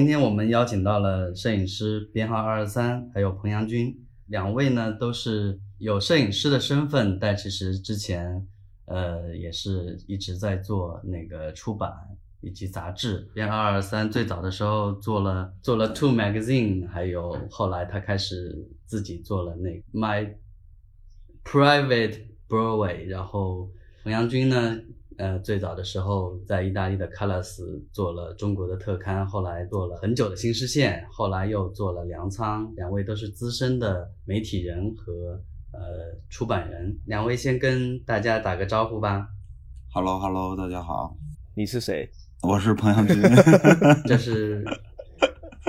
今天我们邀请到了摄影师编号二二三，还有彭阳军，两位呢都是有摄影师的身份，但其实之前呃也是一直在做那个出版以及杂志。编号二二三最早的时候做了做了 Two Magazine，还有后来他开始自己做了那 My Private Broadway，然后彭阳军呢。呃，最早的时候在意大利的 Colors 做了中国的特刊，后来做了很久的新视线，后来又做了粮仓。两位都是资深的媒体人和呃出版人，两位先跟大家打个招呼吧。Hello，Hello，大家好。你是谁？我是彭阳军。这是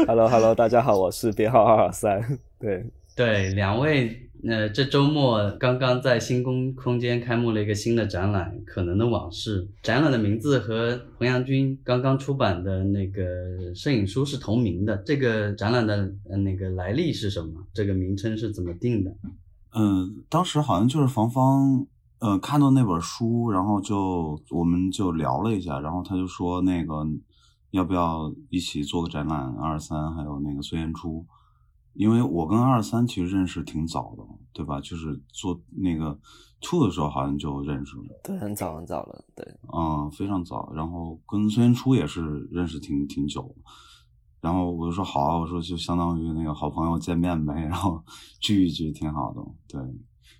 Hello，Hello，大家好，我是编号二二三。对对，两位。那这周末刚刚在新宫空间开幕了一个新的展览，《可能的往事》。展览的名字和彭阳军刚刚出版的那个摄影书是同名的。这个展览的那个来历是什么？这个名称是怎么定的？嗯，当时好像就是房方，呃，看到那本书，然后就我们就聊了一下，然后他就说那个要不要一起做个展览？二三还有那个孙彦初。因为我跟二三其实认识挺早的，对吧？就是做那个 two 的时候好像就认识了，对，很早很早了，对，嗯，非常早。然后跟孙元初也是认识挺挺久，然后我就说好，我说就相当于那个好朋友见面呗，然后 聚一聚挺好的，对。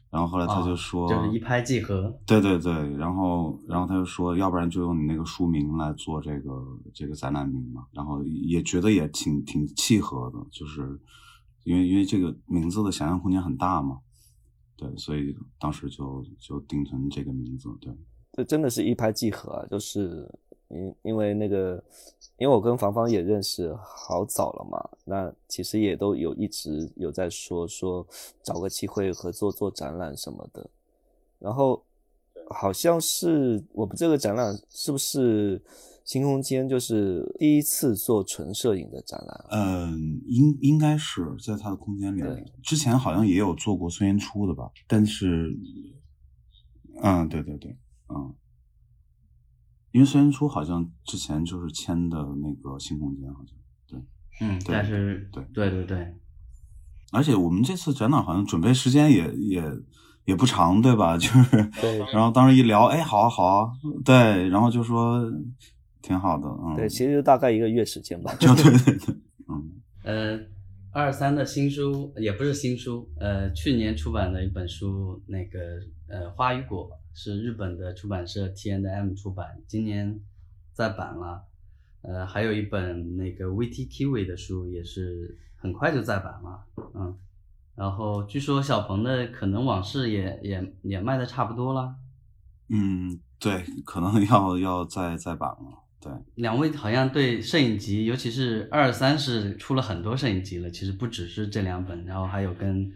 然后后来他就说，就是一拍即合，对对对。然后然后他就说，要不然就用你那个书名来做这个这个展览名嘛。然后也觉得也挺挺契合的，就是。因为因为这个名字的想象空间很大嘛，对，所以当时就就定成这个名字，对。这真的是一拍即合啊！就是因因为那个，因为我跟房房也认识好早了嘛，那其实也都有一直有在说说找个机会合作做展览什么的，然后好像是我们这个展览是不是？新空间就是第一次做纯摄影的展览，嗯，应应该是在他的空间里。之前好像也有做过孙元初的吧，但是，嗯，对对对，嗯，因为孙元初好像之前就是签的那个新空间，好像对，嗯，但是对对对对，而且我们这次展览好像准备时间也也也不长，对吧？就是，然后当时一聊，哎，好啊好啊，对，然后就说。挺好的，嗯，对，其实大概一个月时间吧，就对对 对，嗯，呃，二三的新书也不是新书，呃，去年出版的一本书，那个呃花与果是日本的出版社 T N M 出版，今年再版了，呃，还有一本那个 V T Kiwi 的书也是很快就再版了，嗯，然后据说小鹏的可能往事也也也卖的差不多了，嗯，对，可能要要再再版了。对，两位好像对摄影集，尤其是二三是出了很多摄影集了。其实不只是这两本，然后还有跟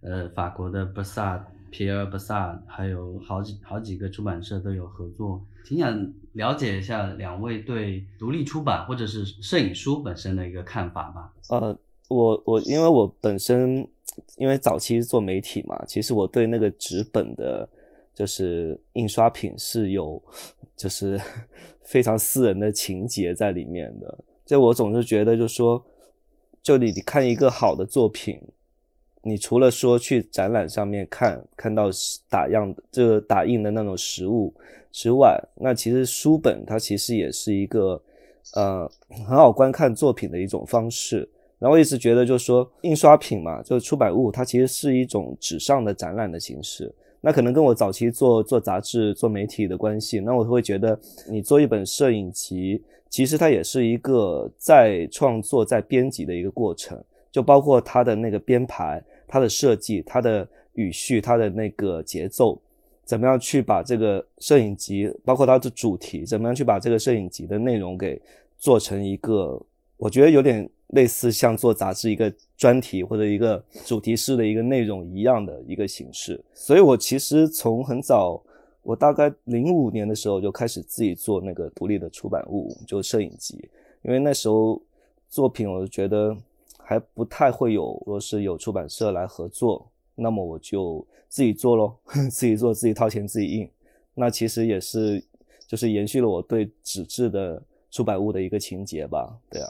呃法国的 b a s a Pierre b a s a 还有好几好几个出版社都有合作。挺想了解一下两位对独立出版或者是摄影书本身的一个看法吧。呃，我我因为我本身因为早期做媒体嘛，其实我对那个纸本的，就是印刷品是有。就是 非常私人的情节在里面的，就我总是觉得，就说，就你看一个好的作品，你除了说去展览上面看看到打样这个打印的那种实物之外，那其实书本它其实也是一个呃很好观看作品的一种方式。然后我一直觉得，就是说印刷品嘛，就是出版物，它其实是一种纸上的展览的形式。那可能跟我早期做做杂志、做媒体的关系，那我会觉得你做一本摄影集，其实它也是一个在创作、在编辑的一个过程，就包括它的那个编排、它的设计、它的语序、它的那个节奏，怎么样去把这个摄影集，包括它的主题，怎么样去把这个摄影集的内容给做成一个，我觉得有点。类似像做杂志一个专题或者一个主题式的一个内容一样的一个形式，所以我其实从很早，我大概零五年的时候就开始自己做那个独立的出版物，就摄影集，因为那时候作品我就觉得还不太会有说是有出版社来合作，那么我就自己做咯，自己做自己掏钱自己印，那其实也是就是延续了我对纸质的出版物的一个情节吧，对啊。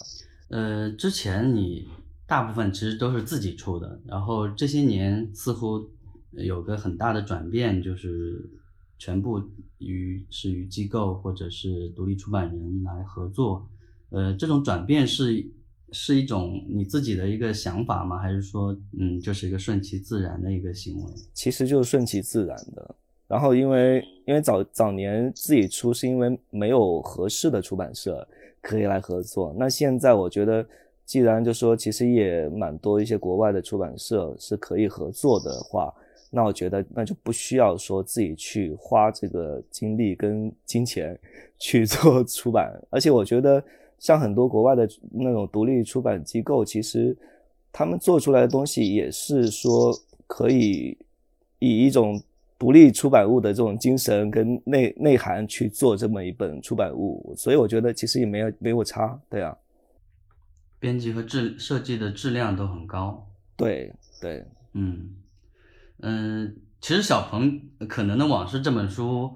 呃，之前你大部分其实都是自己出的，然后这些年似乎有个很大的转变，就是全部与是与机构或者是独立出版人来合作。呃，这种转变是是一种你自己的一个想法吗？还是说，嗯，就是一个顺其自然的一个行为？其实就是顺其自然的。然后因为因为早早年自己出是因为没有合适的出版社可以来合作，那现在我觉得既然就说其实也蛮多一些国外的出版社是可以合作的话，那我觉得那就不需要说自己去花这个精力跟金钱 去做出版，而且我觉得像很多国外的那种独立出版机构，其实他们做出来的东西也是说可以以一种。独立出版物的这种精神跟内内涵去做这么一本出版物，所以我觉得其实也没有没有差，对啊。编辑和质设计的质量都很高，对对，嗯嗯，其实小鹏可能的往事这本书，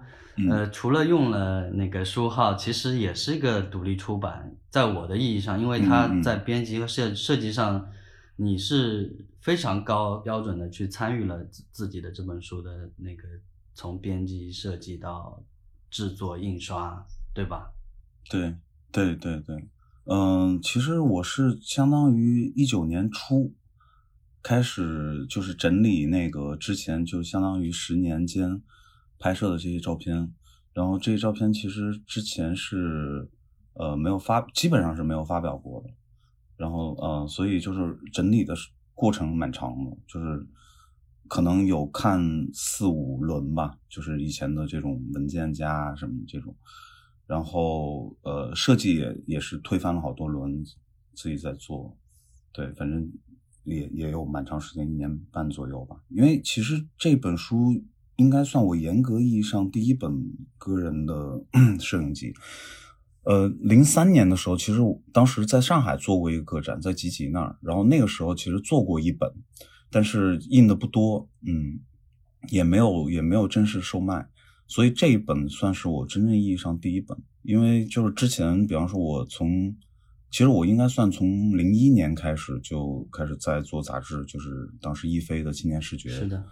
呃，除了用了那个书号，其实也是一个独立出版，在我的意义上，因为它在编辑和设设计上。你是非常高标准的去参与了自自己的这本书的那个从编辑设计到制作印刷，对吧？对对对对，嗯，其实我是相当于一九年初开始就是整理那个之前就相当于十年间拍摄的这些照片，然后这些照片其实之前是呃没有发，基本上是没有发表过的。然后，呃，所以就是整理的过程蛮长的，就是可能有看四五轮吧，就是以前的这种文件夹什么这种，然后，呃，设计也也是推翻了好多轮，自己在做，对，反正也也有蛮长时间，一年半左右吧。因为其实这本书应该算我严格意义上第一本个人的 摄影集。呃，零三年的时候，其实当时在上海做过一个个展，在集集那儿。然后那个时候其实做过一本，但是印的不多，嗯，也没有也没有正式售卖。所以这一本算是我真正意义上第一本。因为就是之前，比方说我从，其实我应该算从零一年开始就开始在做杂志，就是当时一飞的青年视觉，是的，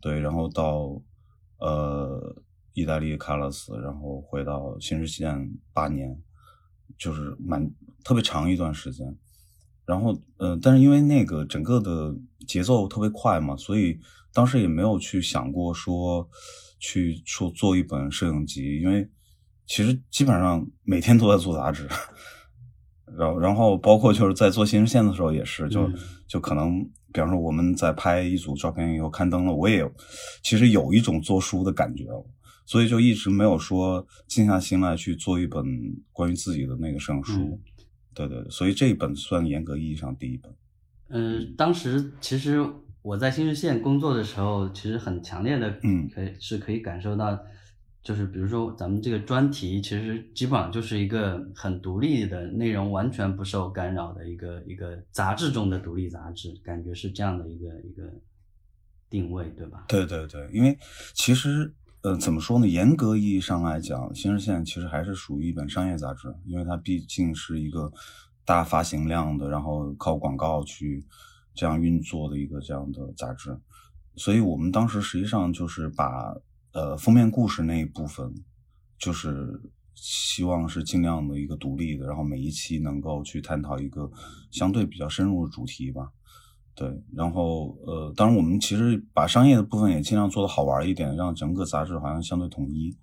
对，然后到呃。意大利卡勒斯，然后回到新市县八年，就是蛮特别长一段时间。然后，呃，但是因为那个整个的节奏特别快嘛，所以当时也没有去想过说去做做一本摄影集，因为其实基本上每天都在做杂志。然后，然后包括就是在做新视线的时候也是，就就可能，比方说我们在拍一组照片以后刊登了，我也其实有一种做书的感觉了。所以就一直没有说静下心来去做一本关于自己的那个摄影书，对对，所以这一本算严格意义上第一本。嗯，当时其实我在新市县工作的时候，其实很强烈的，嗯，可以是可以感受到，就是比如说咱们这个专题，其实基本上就是一个很独立的内容，完全不受干扰的一个一个杂志中的独立杂志，感觉是这样的一个一个定位，对吧？对对对，因为其实。呃，怎么说呢？严格意义上来讲，新视线其实还是属于一本商业杂志，因为它毕竟是一个大发行量的，然后靠广告去这样运作的一个这样的杂志。所以我们当时实际上就是把呃封面故事那一部分，就是希望是尽量的一个独立的，然后每一期能够去探讨一个相对比较深入的主题吧。对，然后呃，当然我们其实把商业的部分也尽量做的好玩一点，让整个杂志好像相对统一。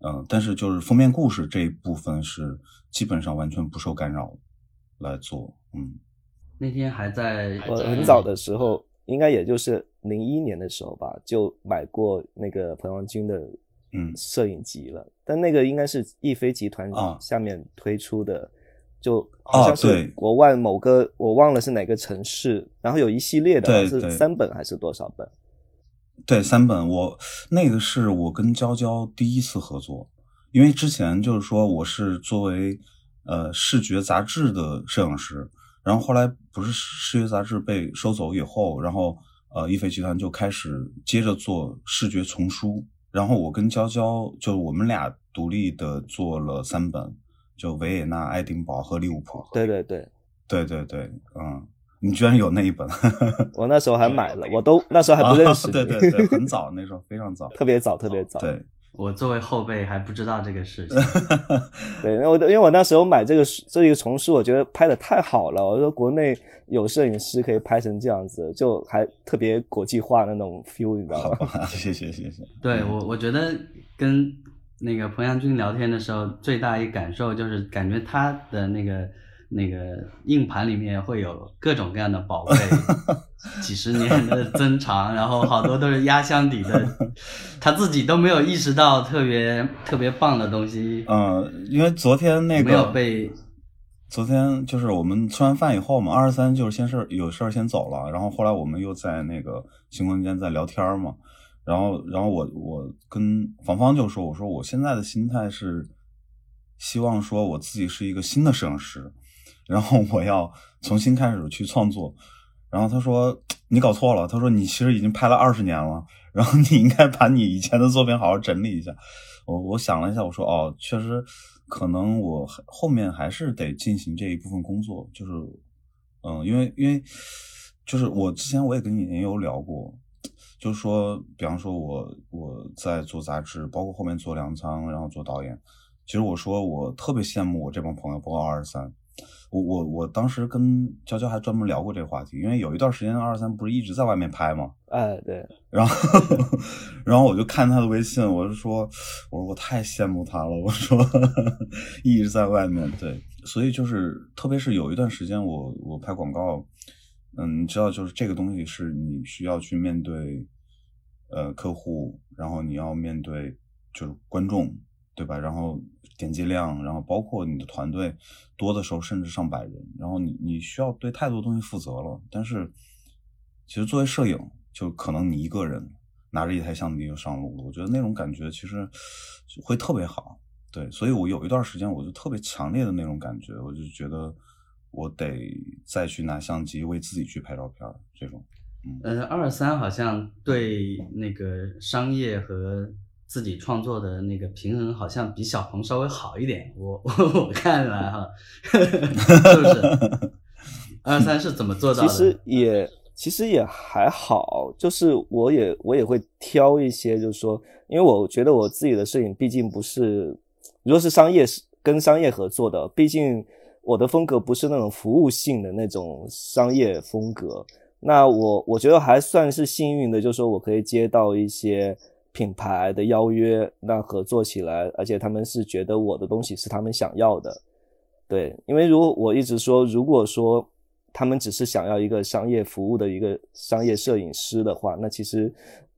嗯，但是就是封面故事这一部分是基本上完全不受干扰来做。嗯，那天还在我很早的时候，应该也就是零一年的时候吧，就买过那个彭阳军的嗯摄影集了，但那个应该是易飞集团下面推出的。就好像是国外某个我忘了是哪个城市，然后有一系列的是三本还是多少本？对，三本。我那个是我跟娇娇第一次合作，因为之前就是说我是作为呃视觉杂志的摄影师，然后后来不是视觉杂志被收走以后，然后呃一飞集团就开始接着做视觉丛书，然后我跟娇娇就我们俩独立的做了三本。就维也纳、爱丁堡和利物浦。对对对，对对对，嗯，你居然有那一本，我那时候还买了，我都那时候还不认识你，对对对，很早那时候非常早，特别早特别早，对。我作为后辈还不知道这个事情，对，那我因为我那时候买这个这一个丛书，我觉得拍的太好了，我说国内有摄影师可以拍成这样子，就还特别国际化那种 feel，你知道吗？谢谢谢谢。对我我觉得跟那个彭阳军聊天的时候，最大一感受就是感觉他的那个。那个硬盘里面会有各种各样的宝贝，几十年的珍藏，然后好多都是压箱底的，他自己都没有意识到特别特别棒的东西。嗯，因为昨天那个没有被，昨天就是我们吃完饭以后嘛，二十三就是先事有事儿先走了，然后后来我们又在那个新空间在聊天嘛，然后然后我我跟芳芳就说，我说我现在的心态是希望说我自己是一个新的摄影师。然后我要重新开始去创作，然后他说你搞错了，他说你其实已经拍了二十年了，然后你应该把你以前的作品好好整理一下。我我想了一下，我说哦，确实可能我后面还是得进行这一部分工作，就是嗯，因为因为就是我之前我也跟你也有聊过，就是说，比方说我我在做杂志，包括后面做粮仓，然后做导演，其实我说我特别羡慕我这帮朋友，包括二十三。我我我当时跟娇娇还专门聊过这个话题，因为有一段时间二三不是一直在外面拍吗？哎，对。然后，然后我就看他的微信，我就说，我说我太羡慕他了。我说 一直在外面，对。所以就是，特别是有一段时间，我我拍广告，嗯，你知道，就是这个东西是你需要去面对，呃，客户，然后你要面对就是观众，对吧？然后。点击量，然后包括你的团队多的时候，甚至上百人，然后你你需要对太多东西负责了。但是，其实作为摄影，就可能你一个人拿着一台相机就上路了。我觉得那种感觉其实会特别好。对，所以我有一段时间我就特别强烈的那种感觉，我就觉得我得再去拿相机为自己去拍照片这种。嗯，二三好像对那个商业和。自己创作的那个平衡好像比小鹏稍微好一点，我我 我看来哈，是不是？二三是怎么做到的？其实也其实也还好，就是我也我也会挑一些，就是说，因为我觉得我自己的摄影毕竟不是，如果是商业跟商业合作的，毕竟我的风格不是那种服务性的那种商业风格。那我我觉得还算是幸运的，就是说我可以接到一些。品牌的邀约，那合作起来，而且他们是觉得我的东西是他们想要的，对，因为如果我一直说，如果说他们只是想要一个商业服务的一个商业摄影师的话，那其实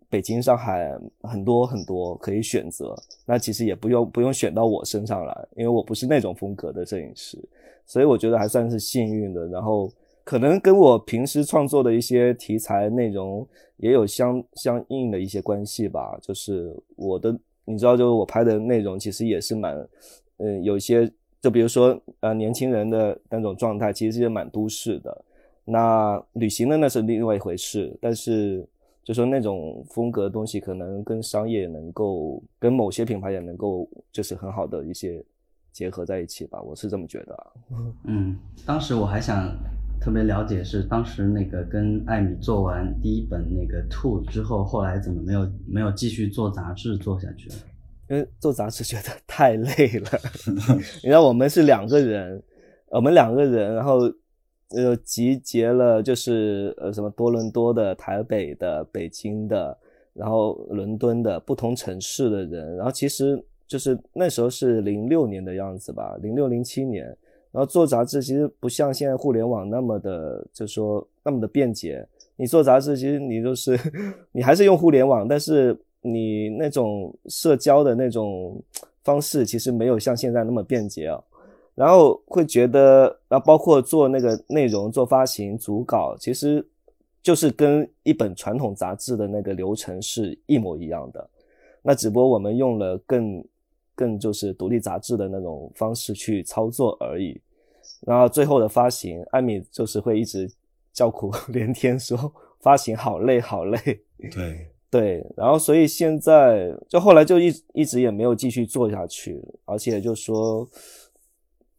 北京、上海很多很多可以选择，那其实也不用不用选到我身上来，因为我不是那种风格的摄影师，所以我觉得还算是幸运的。然后。可能跟我平时创作的一些题材内容也有相相应的一些关系吧。就是我的，你知道，就是我拍的内容其实也是蛮，嗯，有一些，就比如说，呃，年轻人的那种状态，其实也蛮都市的。那旅行的那是另外一回事，但是就说那种风格的东西，可能跟商业能够，跟某些品牌也能够，就是很好的一些结合在一起吧。我是这么觉得。嗯，当时我还想。特别了解是当时那个跟艾米做完第一本那个 to 之后，后来怎么没有没有继续做杂志做下去？因为做杂志觉得太累了。你知道我们是两个人，我们两个人，然后呃集结了就是呃什么多伦多的、台北的、北京的，然后伦敦的不同城市的人，然后其实就是那时候是零六年的样子吧，零六零七年。然后做杂志其实不像现在互联网那么的，就说那么的便捷。你做杂志，其实你就是你还是用互联网，但是你那种社交的那种方式，其实没有像现在那么便捷啊。然后会觉得，然后包括做那个内容、做发行、组稿，其实就是跟一本传统杂志的那个流程是一模一样的。那只不过我们用了更。更就是独立杂志的那种方式去操作而已，然后最后的发行，艾米就是会一直叫苦 连天，说发行好累好累。对对，然后所以现在就后来就一一直也没有继续做下去，而且就说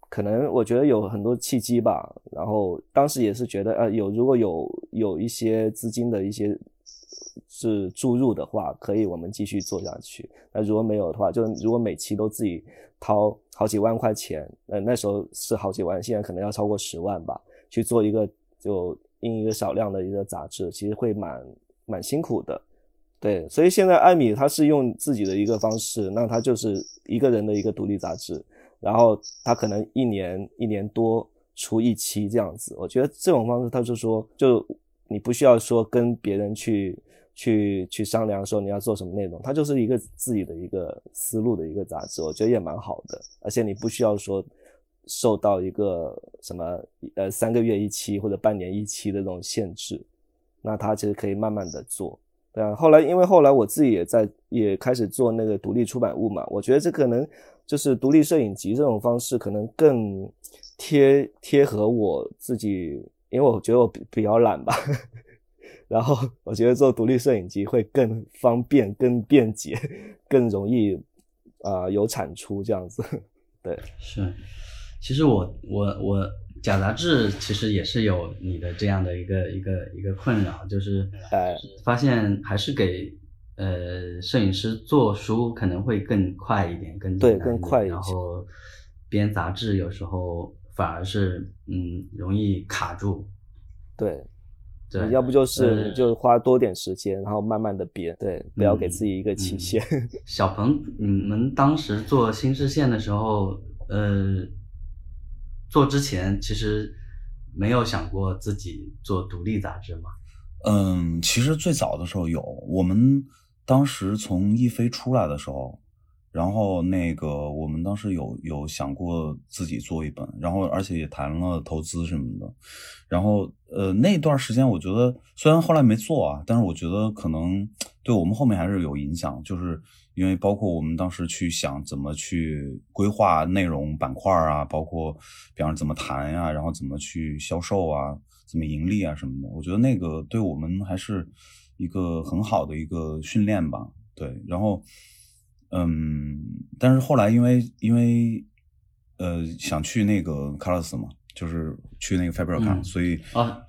可能我觉得有很多契机吧。然后当时也是觉得，呃，有如果有有一些资金的一些是注入的话，可以我们继续做下去。那如果没有的话，就如果每期都自己掏好几万块钱，呃，那时候是好几万，现在可能要超过十万吧，去做一个就印一个少量的一个杂志，其实会蛮蛮辛苦的。对，所以现在艾米他是用自己的一个方式，那他就是一个人的一个独立杂志，然后他可能一年一年多出一期这样子。我觉得这种方式，他就说，就你不需要说跟别人去去去商量说你要做什么内容，它就是一个自己的一个思路的一个杂志，我觉得也蛮好的。而且你不需要说受到一个什么呃三个月一期或者半年一期的这种限制，那它其实可以慢慢的做。对啊，后来因为后来我自己也在也开始做那个独立出版物嘛，我觉得这可能就是独立摄影集这种方式可能更贴贴合我自己，因为我觉得我比比较懒吧，然后我觉得做独立摄影机会更方便、更便捷、更容易啊有产出这样子。对，是，其实我我我。假杂志其实也是有你的这样的一个一个一个困扰，就是呃，发现还是给呃摄影师做书可能会更快一点，更对更快一点。然后编杂志有时候反而是嗯容易卡住。对，对，要不就是就花多点时间，然后慢慢的编。对，不要给自己一个期限。小鹏，你们当时做新视线的时候，呃。做之前其实没有想过自己做独立杂志吗？嗯，其实最早的时候有，我们当时从一飞出来的时候，然后那个我们当时有有想过自己做一本，然后而且也谈了投资什么的，然后呃那段时间我觉得虽然后来没做啊，但是我觉得可能对我们后面还是有影响，就是。因为包括我们当时去想怎么去规划内容板块啊，包括比方怎么谈呀，然后怎么去销售啊，怎么盈利啊什么的，我觉得那个对我们还是一个很好的一个训练吧。对，然后嗯，但是后来因为因为呃想去那个 Colors 嘛，就是去那个 Faber 所以啊。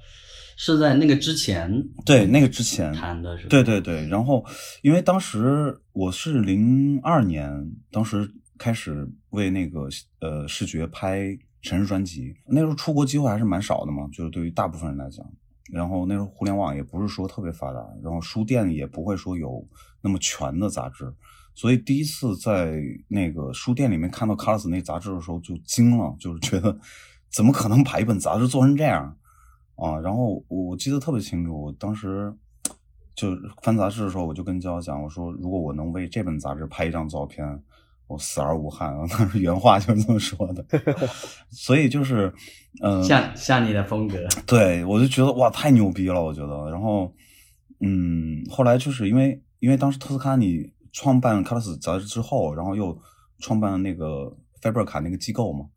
是在那个之前，对那个之前谈的是，对对对。然后，因为当时我是零二年，当时开始为那个呃视觉拍城市专辑，那时候出国机会还是蛮少的嘛，就是对于大部分人来讲。然后那时候互联网也不是说特别发达，然后书店也不会说有那么全的杂志，所以第一次在那个书店里面看到 Colors 那杂志的时候就惊了，就是觉得怎么可能把一本杂志做成这样？啊，然后我记得特别清楚，我当时就翻杂志的时候，我就跟娇娇讲，我说如果我能为这本杂志拍一张照片，我死而无憾。当时原话就是这么说的。所以就是，嗯，像像你的风格，对我就觉得哇，太牛逼了，我觉得。然后，嗯，后来就是因为因为当时特斯卡尼创办卡拉斯杂志之后，然后又创办了那个 Faber 卡那个机构嘛。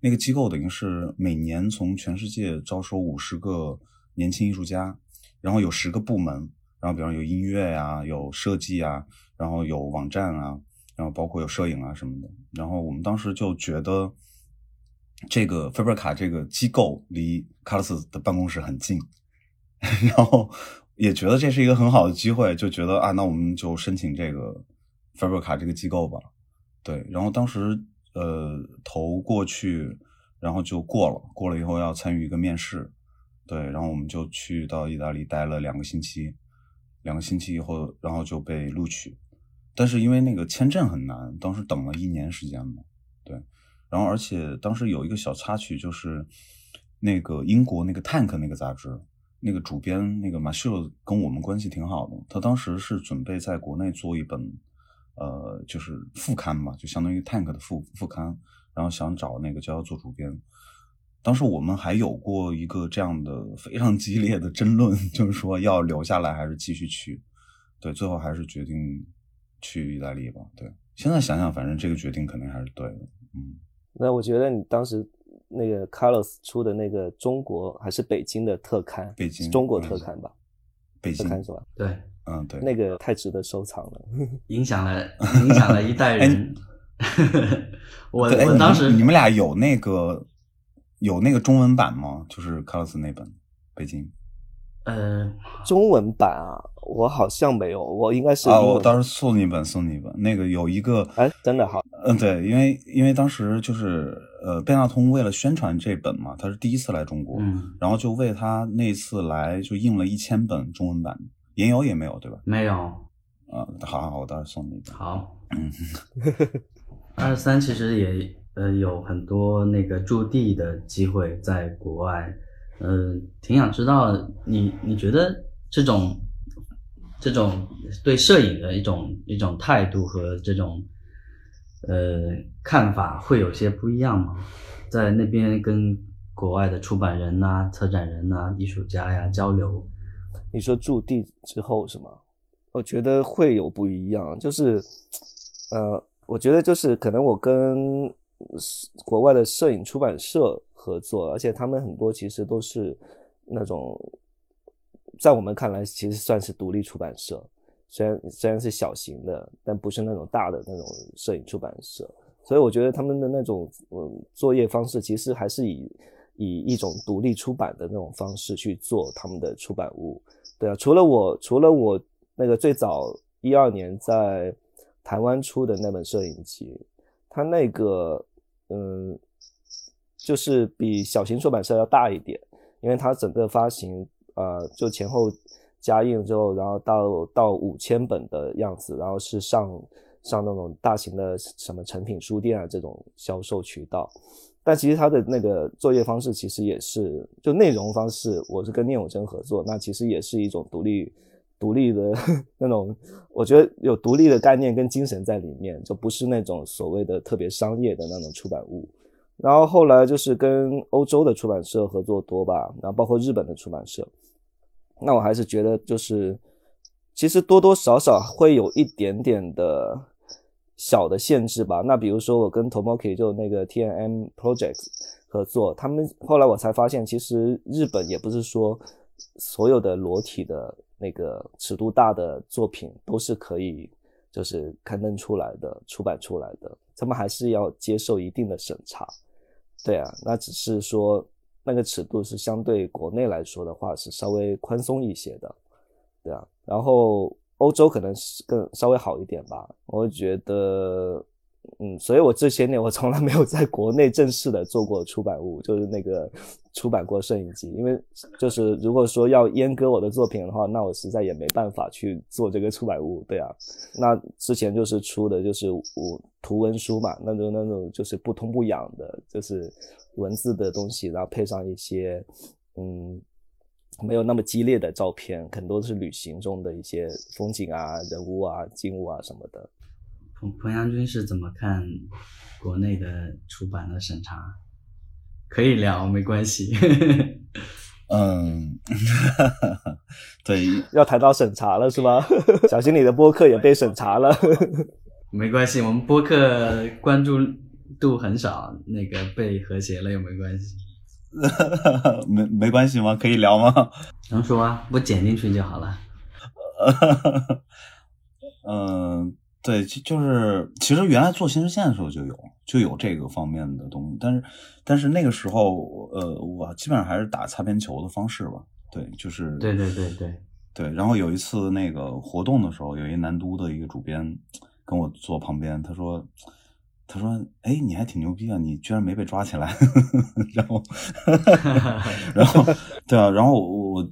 那个机构等于是每年从全世界招收五十个年轻艺术家，然后有十个部门，然后比方有音乐呀，有设计啊，然后有网站啊，然后包括有摄影啊什么的。然后我们当时就觉得，这个菲贝卡这个机构离卡拉斯的办公室很近，然后也觉得这是一个很好的机会，就觉得啊，那我们就申请这个菲贝卡这个机构吧。对，然后当时。呃，投过去，然后就过了。过了以后要参与一个面试，对，然后我们就去到意大利待了两个星期。两个星期以后，然后就被录取。但是因为那个签证很难，当时等了一年时间嘛，对。然后而且当时有一个小插曲，就是那个英国那个 Tank 那个杂志，那个主编那个马修跟我们关系挺好的，他当时是准备在国内做一本。呃，就是副刊嘛，就相当于 Tank 的副副刊，然后想找那个娇娇做主编。当时我们还有过一个这样的非常激烈的争论，就是说要留下来还是继续去。对，最后还是决定去意大利吧。对，现在想想，反正这个决定肯定还是对的。嗯，那我觉得你当时那个 Carlos 出的那个中国还是北京的特刊，北京中国特刊吧，北京是吧？对。嗯，对，那个太值得收藏了，影响了影响了一代人。我我当时们你们俩有那个有那个中文版吗？就是卡洛斯那本北京呃，中文版啊，我好像没有，我应该是啊，我到时候送你一本，送你一本。那个有一个，哎，真的好，嗯，对，因为因为当时就是呃，贝纳通为了宣传这本嘛，他是第一次来中国，嗯，然后就为他那次来就印了一千本中文版，言有也没有，对吧？没有，啊，好好好，我到时候送你一本。好，嗯，二三其实也呃有很多那个驻地的机会在国外，呃、挺想知道你你觉得这种这种对摄影的一种一种态度和这种呃看法会有些不一样吗？在那边跟国外的出版人呐、策展人呐、艺术家呀交流，你说驻地之后是吗？我觉得会有不一样，就是，呃，我觉得就是可能我跟国外的摄影出版社合作，而且他们很多其实都是那种，在我们看来其实算是独立出版社，虽然虽然是小型的，但不是那种大的那种摄影出版社，所以我觉得他们的那种嗯作业方式其实还是以以一种独立出版的那种方式去做他们的出版物。对啊，除了我，除了我那个最早一二年在台湾出的那本摄影集，它那个嗯，就是比小型出版社要大一点，因为它整个发行呃就前后加印之后，然后到到五千本的样子，然后是上上那种大型的什么成品书店啊这种销售渠道。但其实它的那个作业方式其实也是，就内容方式，我是跟聂永真合作，那其实也是一种独立、独立的 那种，我觉得有独立的概念跟精神在里面，就不是那种所谓的特别商业的那种出版物。然后后来就是跟欧洲的出版社合作多吧，然后包括日本的出版社，那我还是觉得就是，其实多多少少会有一点点的小的限制吧。那比如说我跟 Tomoki 就那个 T N M Project 合作，他们后来我才发现，其实日本也不是说所有的裸体的那个尺度大的作品都是可以就是刊登出来的、出版出来的，他们还是要接受一定的审查。对啊，那只是说那个尺度是相对国内来说的话是稍微宽松一些的，对啊。然后欧洲可能是更稍微好一点吧，我觉得，嗯，所以我这些年我从来没有在国内正式的做过出版物，就是那个出版过摄影集，因为就是如果说要阉割我的作品的话，那我实在也没办法去做这个出版物，对啊。那之前就是出的就是我图文书嘛，那种那种就是不痛不痒的，就是文字的东西，然后配上一些嗯没有那么激烈的照片，很多是旅行中的一些风景啊、人物啊、静物啊什么的。彭彭阳军是怎么看国内的出版的审查？可以聊，没关系。嗯，对，要谈到审查了是吗？小心你的播客也被审查了。没关系，我们播客关注度很少，那个被和谐了又没关系，没没关系吗？可以聊吗？能说啊，我剪进去就好了。嗯，对，就就是其实原来做新视线的时候就有就有这个方面的东西，但是但是那个时候呃，我基本上还是打擦边球的方式吧。对，就是对对对对，对。然后有一次那个活动的时候，有一南都的一个主编跟我坐旁边，他说。他说：“哎，你还挺牛逼啊！你居然没被抓起来。”然后，然后，对啊，然后我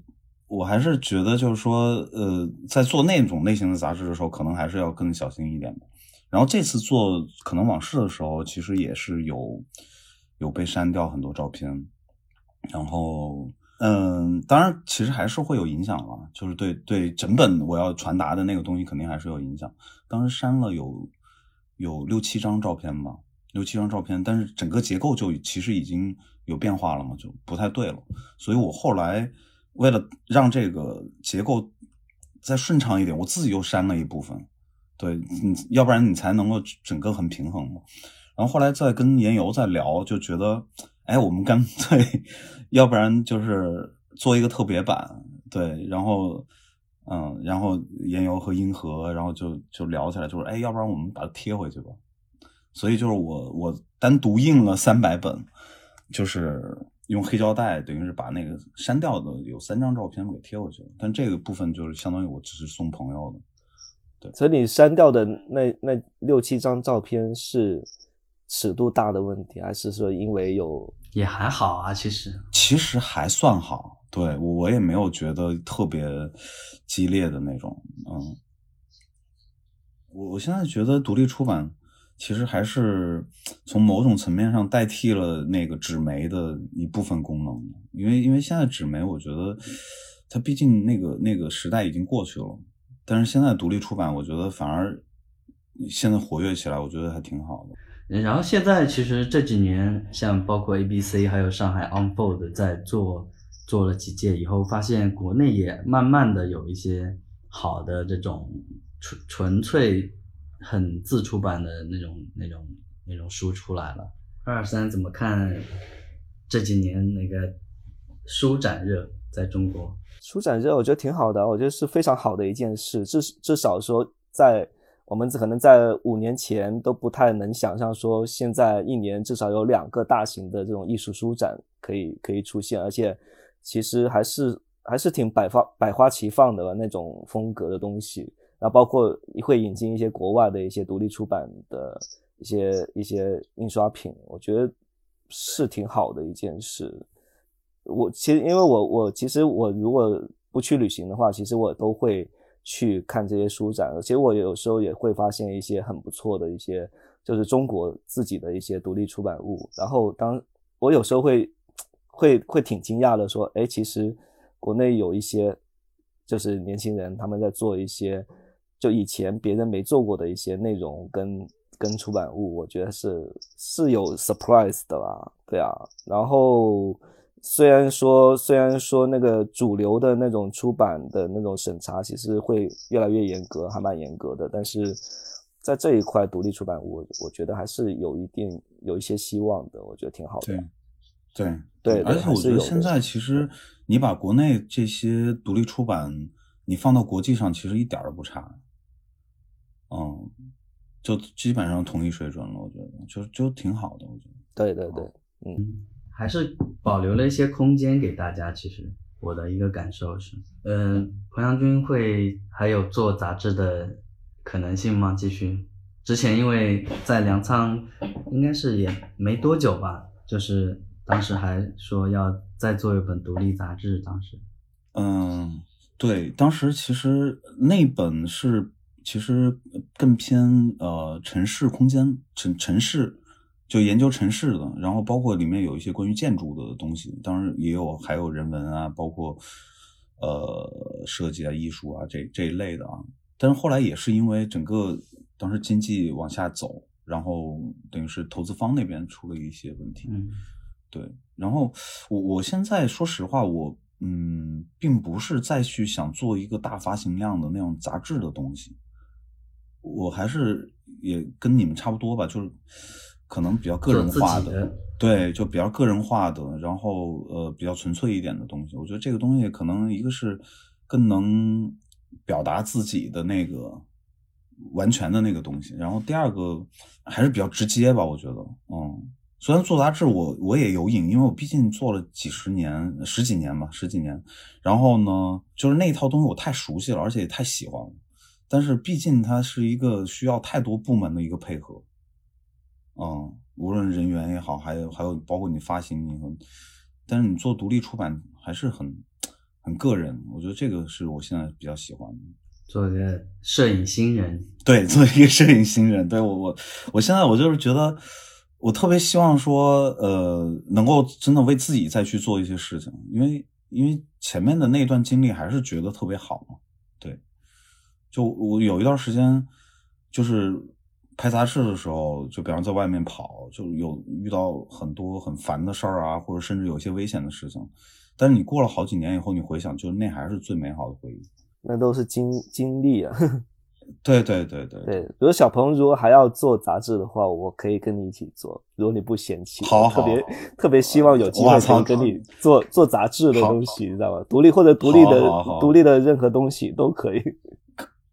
我还是觉得，就是说，呃，在做那种类型的杂志的时候，可能还是要更小心一点的。然后这次做可能往事的时候，其实也是有有被删掉很多照片。然后，嗯，当然，其实还是会有影响了，就是对对整本我要传达的那个东西，肯定还是有影响。当时删了有。有六七张照片吧，六七张照片，但是整个结构就其实已经有变化了嘛，就不太对了。所以我后来为了让这个结构再顺畅一点，我自己又删了一部分。对，你要不然你才能够整个很平衡嘛。然后后来再跟言游在聊，就觉得，哎，我们干脆要不然就是做一个特别版，对，然后。嗯，然后言游和银河，然后就就聊起来，就是哎，要不然我们把它贴回去吧。所以就是我我单独印了三百本，就是用黑胶带，等于是把那个删掉的有三张照片给贴回去了。但这个部分就是相当于我只是送朋友的。对所以你删掉的那那六七张照片是尺度大的问题，还是说因为有也还好啊？其实其实还算好，对我我也没有觉得特别激烈的那种，嗯。我我现在觉得独立出版其实还是从某种层面上代替了那个纸媒的一部分功能，因为因为现在纸媒，我觉得它毕竟那个那个时代已经过去了，但是现在独立出版，我觉得反而现在活跃起来，我觉得还挺好的。然后现在其实这几年，像包括 ABC 还有上海 Unfold 在做做了几届以后，发现国内也慢慢的有一些好的这种。纯纯粹很自出版的那种那种那种书出来了。二三怎么看这几年那个书展热在中国？书展热我觉得挺好的，我觉得是非常好的一件事。至至少说，在我们可能在五年前都不太能想象说，现在一年至少有两个大型的这种艺术书展可以可以出现，而且其实还是还是挺百花百花齐放的那种风格的东西。那包括会引进一些国外的一些独立出版的一些一些印刷品，我觉得是挺好的一件事。我其实因为我我其实我如果不去旅行的话，其实我都会去看这些书展。其实我有时候也会发现一些很不错的一些，就是中国自己的一些独立出版物。然后当我有时候会会会挺惊讶的，说，哎，其实国内有一些就是年轻人他们在做一些。就以前别人没做过的一些内容跟跟出版物，我觉得是是有 surprise 的啦，对啊。然后虽然说虽然说那个主流的那种出版的那种审查其实会越来越严格，还蛮严格的，但是在这一块独立出版物，我觉得还是有一定有一些希望的，我觉得挺好的。对对，而且我觉得现在其实你把国内这些独立出版你放到国际上，其实一点都不差。嗯，就基本上同一水准了，我觉得就就挺好的，我觉得。对对对，嗯，还是保留了一些空间给大家。其实我的一个感受是，嗯，彭阳军会还有做杂志的可能性吗？继续？之前因为在粮仓，应该是也没多久吧，就是当时还说要再做一本独立杂志，当时。嗯，对，当时其实那本是。其实更偏呃城市空间城城市就研究城市的，然后包括里面有一些关于建筑的东西，当然也有还有人文啊，包括呃设计啊、艺术啊这这一类的啊。但是后来也是因为整个当时经济往下走，然后等于是投资方那边出了一些问题。嗯，对。然后我我现在说实话，我嗯并不是再去想做一个大发行量的那种杂志的东西。我还是也跟你们差不多吧，就是可能比较个人化的，对，就比较个人化的，然后呃比较纯粹一点的东西。我觉得这个东西可能一个是更能表达自己的那个完全的那个东西，然后第二个还是比较直接吧。我觉得，嗯，虽然做杂志我我也有瘾，因为我毕竟做了几十年、十几年吧，十几年。然后呢，就是那一套东西我太熟悉了，而且也太喜欢了。但是毕竟它是一个需要太多部门的一个配合，嗯，无论人员也好，还有还有包括你发行，你，但是你做独立出版还是很很个人，我觉得这个是我现在比较喜欢的。做一个摄影新人，对，做一个摄影新人，对我我我现在我就是觉得我特别希望说，呃，能够真的为自己再去做一些事情，因为因为前面的那段经历还是觉得特别好嘛。就我有一段时间，就是拍杂志的时候，就比方在外面跑，就有遇到很多很烦的事儿啊，或者甚至有些危险的事情。但是你过了好几年以后，你回想，就那还是最美好的回忆。那都是经经历啊。对对对对对。比如小鹏如果还要做杂志的话，我可以跟你一起做，如果你不嫌弃。好，特别特别希望有机会可以跟你做做杂志的东西，你知道吗？独立或者独立的独立的任何东西都可以。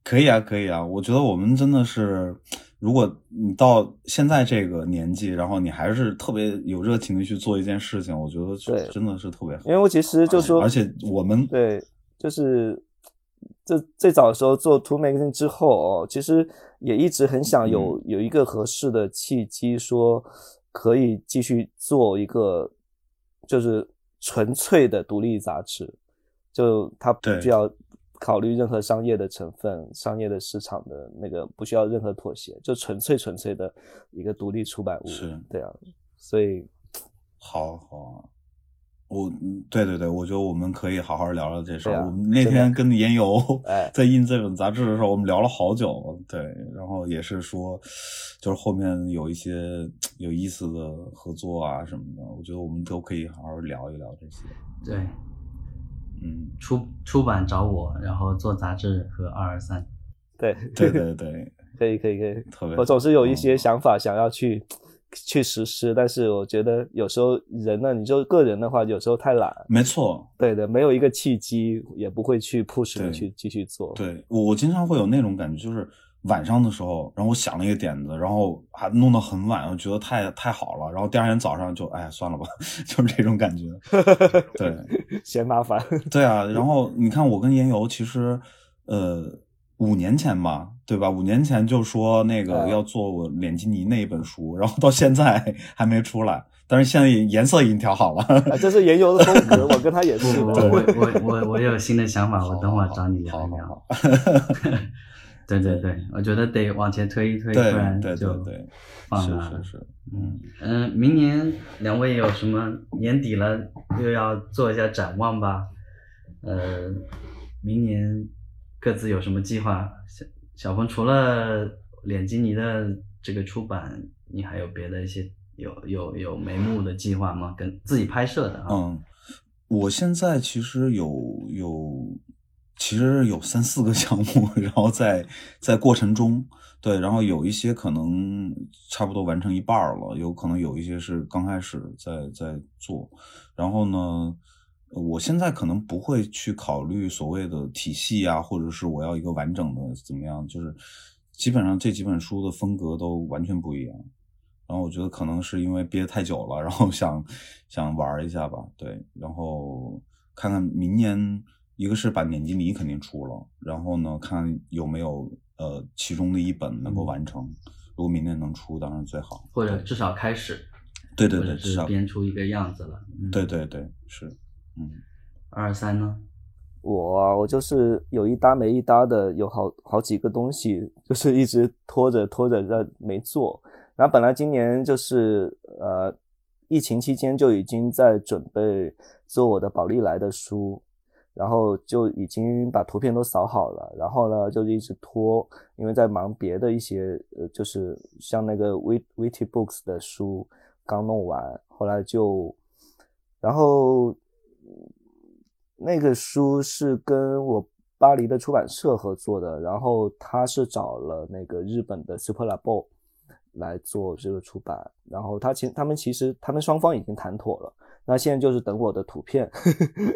可以啊，可以啊，我觉得我们真的是如果你到现在这个年纪，然后你还是特别有热情的去做一件事情，我觉得对真的是特别好。因为我其实。就说，而且我们对，就是这最早的时候做 Two Magazine 之后哦，其实也一直很想有、有一个合适的契机，说可以继续做一个就是纯粹的独立杂志，就它不需要考虑任何商业的成分、商业的市场的那个，不需要任何妥协，就纯粹纯粹的一个独立出版物。是对啊，所以好好啊，我嗯对对对，我觉得我们可以好好聊聊这事儿。啊我们那天跟严游哎 在印这本杂志的时候，我们聊了好久，对，然后也是说，就是后面有一些有意思的合作啊什么的，我觉得我们都可以好好聊一聊这些。对，嗯，出出版找我，然后做杂志和二二三。对。对对对，可以可以可以，特别。我总是有一嗯些想法想要去、去实施，但是我觉得有时候人呢，你就个人的话，有时候太懒，没错，对的，没有一个契机，也不会去 push 你去继续做。对我我经常会有那种感觉，就是晚上的时候，然后我想了一个点子，然后还弄到很晚，我觉得太太好了，然后第二天早上就哎呀算了吧，就是这种感觉。对嫌麻烦。对啊，然后你看我跟严游其实呃五年前吧，对吧？五年前就说那个嗯要做我脸基尼那一本书，然后到现在还没出来，但是现在颜色已经调好了。啊，这是研游的风格，我跟他也不不，是。我我我我有新的想法，我等会儿找你聊好一聊。对对对，我觉得得往前推一推，对不然对就放了是是。是，嗯嗯，明年两位有什么年底了，又要做一下展望吧？呃，明年各自有什么计划？小小鹏除了脸基尼的这个出版，你还有别的一些有有有眉目的计划吗？跟自己拍摄的啊？嗯，我现在其实有有，其实有三四个 项目，然后在在过程中，对，然后有一些可能差不多完成一半了，有可能有一些是刚开始在在做，然后呢，我现在可能不会去考虑所谓的体系啊，或者是我要一个完整的怎么样，就是基本上这几本书的风格都完全不一样。然后我觉得可能是因为憋太久了，然后想想玩一下吧，对，然后看看明年，一个是把年基尼肯定出了，然后呢，看有没有呃其中的一本能够完成，如果明年能出，当然最好，或者至少开始，对对对，至少编出一个样子了。嗯、对对对是，嗯二三呢？我啊，我就是有一搭没一搭的，有好好几个东西，就是一直拖着拖着在没做。然后本来今年就是呃，疫情期间就已经在准备做我的宝丽来的书，然后就已经把图片都扫好了，然后呢就一直拖，因为在忙别的一些呃，就是像那个 Wit Witty Books 的书刚弄完，后来就，然后那个书是跟我巴黎的出版社合作的，然后他是找了那个日本的 Super Labo 来做这个出版，然后他其他们其实他们双方已经谈妥了，那现在就是等我的图片，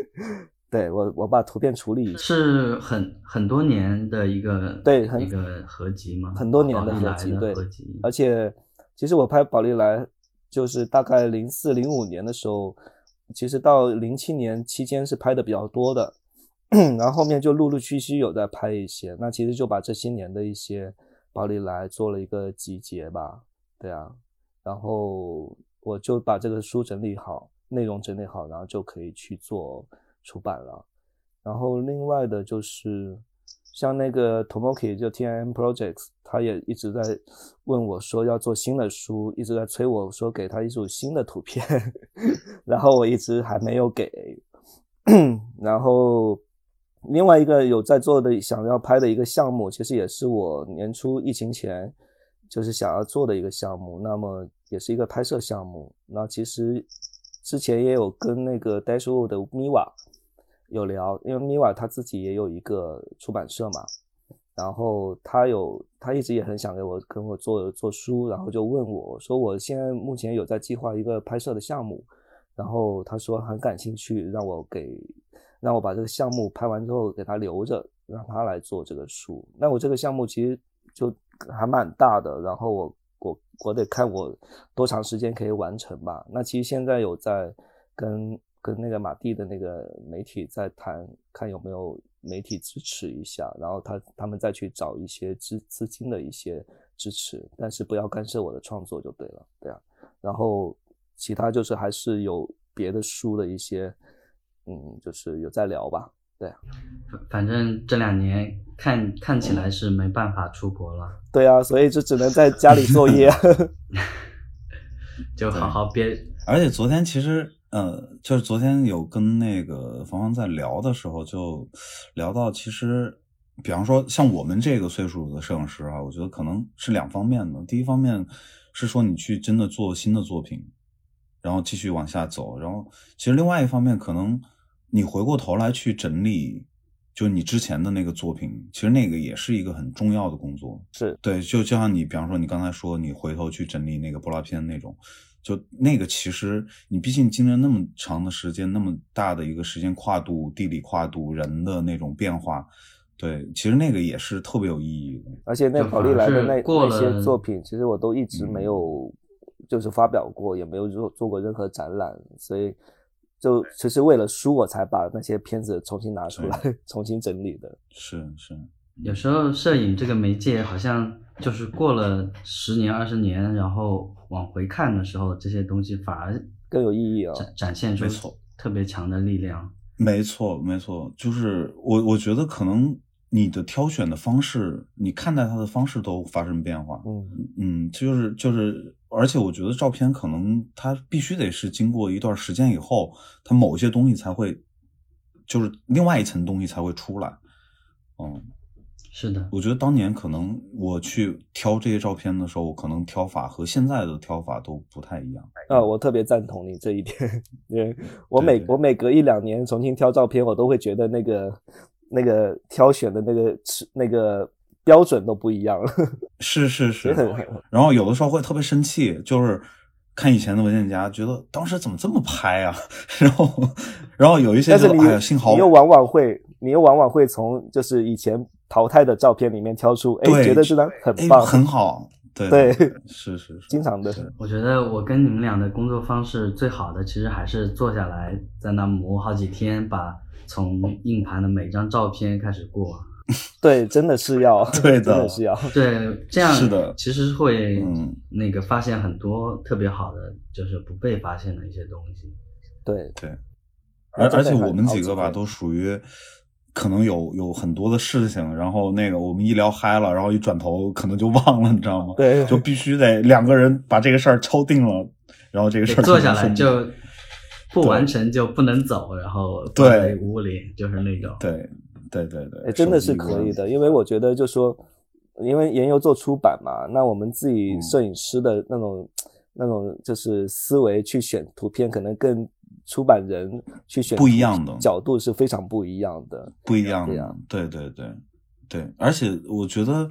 对我我把图片处理一下，是很很多年的一个对很一个合集吗？很多年的合集对合集，而且其实我拍宝丽来就是大概零四零五年的时候，其实到零七年期间是拍的比较多的，然后后面就陆陆续续有在拍一些，那其实就把这些年的一些宝丽来做了一个集结吧，对啊，然后我就把这个书整理好，内容整理好，然后就可以去做出版了。然后另外的就是像那个 Tomoki 就 T M Projects，他也一直在问我说要做新的书，一直在催我说给他一组新的图片，然后我一直还没有给。然后另外一个有在做的想要拍的一个项目，其实也是我年初疫情前就是想要做的一个项目，那么也是一个拍摄项目。那其实之前也有跟那个 Dashwood 的 Miwa 有聊，因为米瓦他自己也有一个出版社嘛，然后他有他一直也很想给我跟我做做书，然后就问我说我现在目前有在计划一个拍摄的项目，然后他说很感兴趣，让我给让我把这个项目拍完之后给他留着，让他来做这个书。那我这个项目其实就还蛮大的，然后我我我得看我多长时间可以完成吧。那其实现在有在跟跟那个马蒂的那个媒体在谈，看有没有媒体支持一下，然后他他们再去找一些资资金的一些支持，但是不要干涉我的创作就对了，对啊。然后其他就是还是有别的书的一些，嗯，就是有在聊吧。对，反正这两年看看起来是没办法出国了。对啊，所以就只能在家里作业 就好好憋。而且昨天其实，呃，就是昨天有跟那个芳芳在聊的时候，就聊到其实，比方说像我们这个岁数的摄影师啊，我觉得可能是两方面的。第一方面是说你去真的做新的作品，然后继续往下走，然后其实另外一方面可能。你回过头来去整理，就你之前的那个作品，其实那个也是一个很重要的工作。是对，就就像你，比方说你刚才说，你回头去整理那个波拉片那种，就那个其实你毕竟经历了那么长的时间，那么大的一个时间跨度、地理跨度、人的那种变化，对，其实那个也是特别有意义的。而且那宝利来的那那些作品，其实我都一直没有就是发表过，也没有做做过任何展览，所以。就其实为了书，我才把那些片子重新拿出来，重新整理的。是是，有时候摄影这个媒介，好像就是过了十年、二十年，然后往回看的时候，这些东西反而更有意义啊，展展现出特别强的力量。没错，没错，就是我我觉得可能你的挑选的方式，你看待它的方式都发生变化。嗯嗯，就是就是。而且我觉得照片可能它必须得是经过一段时间以后，它某些东西才会，就是另外一层东西才会出来。嗯，是的。我觉得当年可能我去挑这些照片的时候，我可能挑法和现在的挑法都不太一样。啊，我特别赞同你这一点。因为我每我每隔一两年重新挑照片，我都会觉得那个那个挑选的那个那个。标准都不一样了，是是是，然后有的时候会特别生气，就是看以前的文件夹，觉得当时怎么这么拍啊？然后，然后有一些，但是你幸好你又往往会，你又往往会从就是以前淘汰的照片里面挑出，哎，觉得这张很棒，很好，对对，是是，经常的。我觉得我跟你们俩的工作方式最好的，其实还是坐下来在那磨好几天，把从硬盘的每张照片开始过。对，真的是要，对的，真的是要，对，这样是的，其实会那个发现很多特别好的，就是不被发现的一些东西。对。对，而而且我们几个吧，都属于可能有有很多的事情，然后那个我们一聊嗨了，然后一转头可能就忘了，你知道吗？对，就必须得两个人把这个事儿敲定了，然后这个事儿坐下来就不完成就不能走，然后对屋里就是那种。对。对对对，真的是可以的，因为我觉得就说，因为研究做出版嘛，那我们自己摄影师的那种那种就是思维去选图片，可能跟出版人去选不一样的角度是非常不一样的，不一样的，对对对对，而且我觉得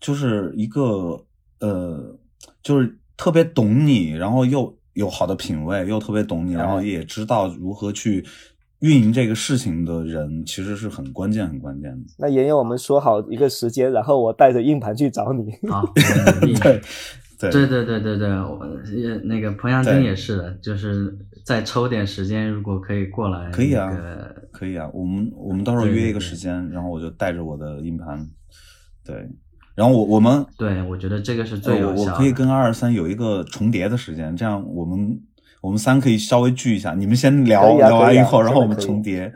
就是一个呃，就是特别懂你，然后又有好的品味，又特别懂你，然后也知道如何去。运营这个事情的人其实是很关键、很关键的。那妍妍，我们说好一个时间，然后我带着硬盘去找你。对。对对对对，我那个彭阳军也是的，就是再抽点时间，如果可以过来，可以啊，可以啊，我们我们到时候约一个时。间，然后我就带着我的硬盘，对，然后我我们，对我觉得这个是最有效，我可以跟二二三有一个重叠的时间，这样我们。我们三可以稍微聚一下，你们先聊聊完以后，然后我们重叠，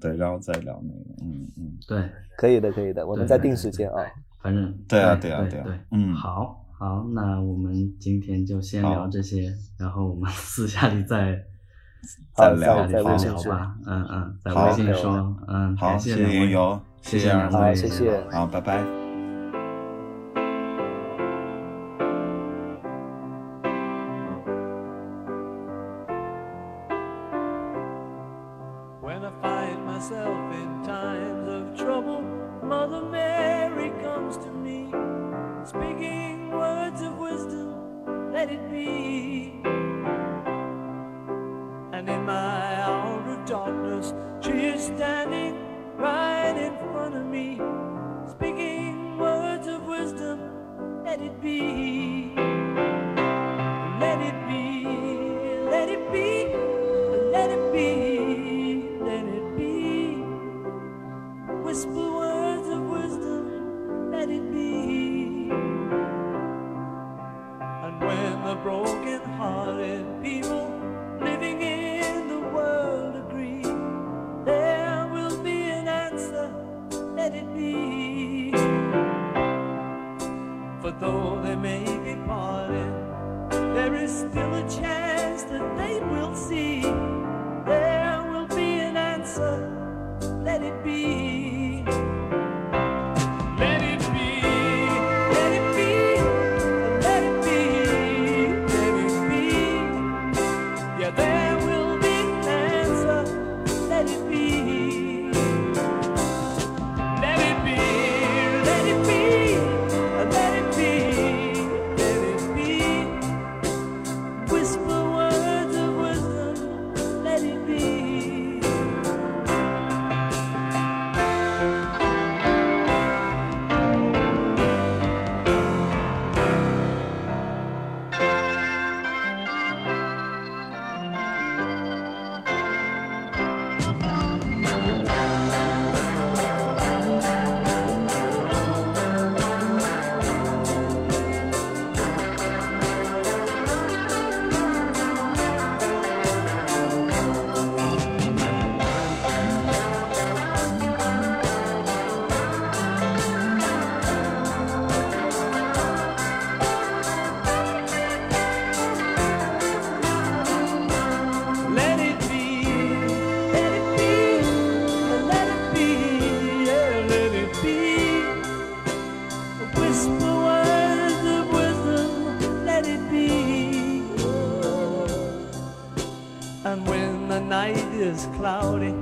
对，然后再聊那个，嗯嗯，对，可以的，可以的，我们再定时间啊，反正对啊，对啊，对啊，嗯，好，好，那我们今天就先聊这些，然后我们 私下里再 再聊，再聊吧，嗯嗯，在微信说，嗯，好，谢谢云游，谢谢谢谢，好，拜拜。Cloudy,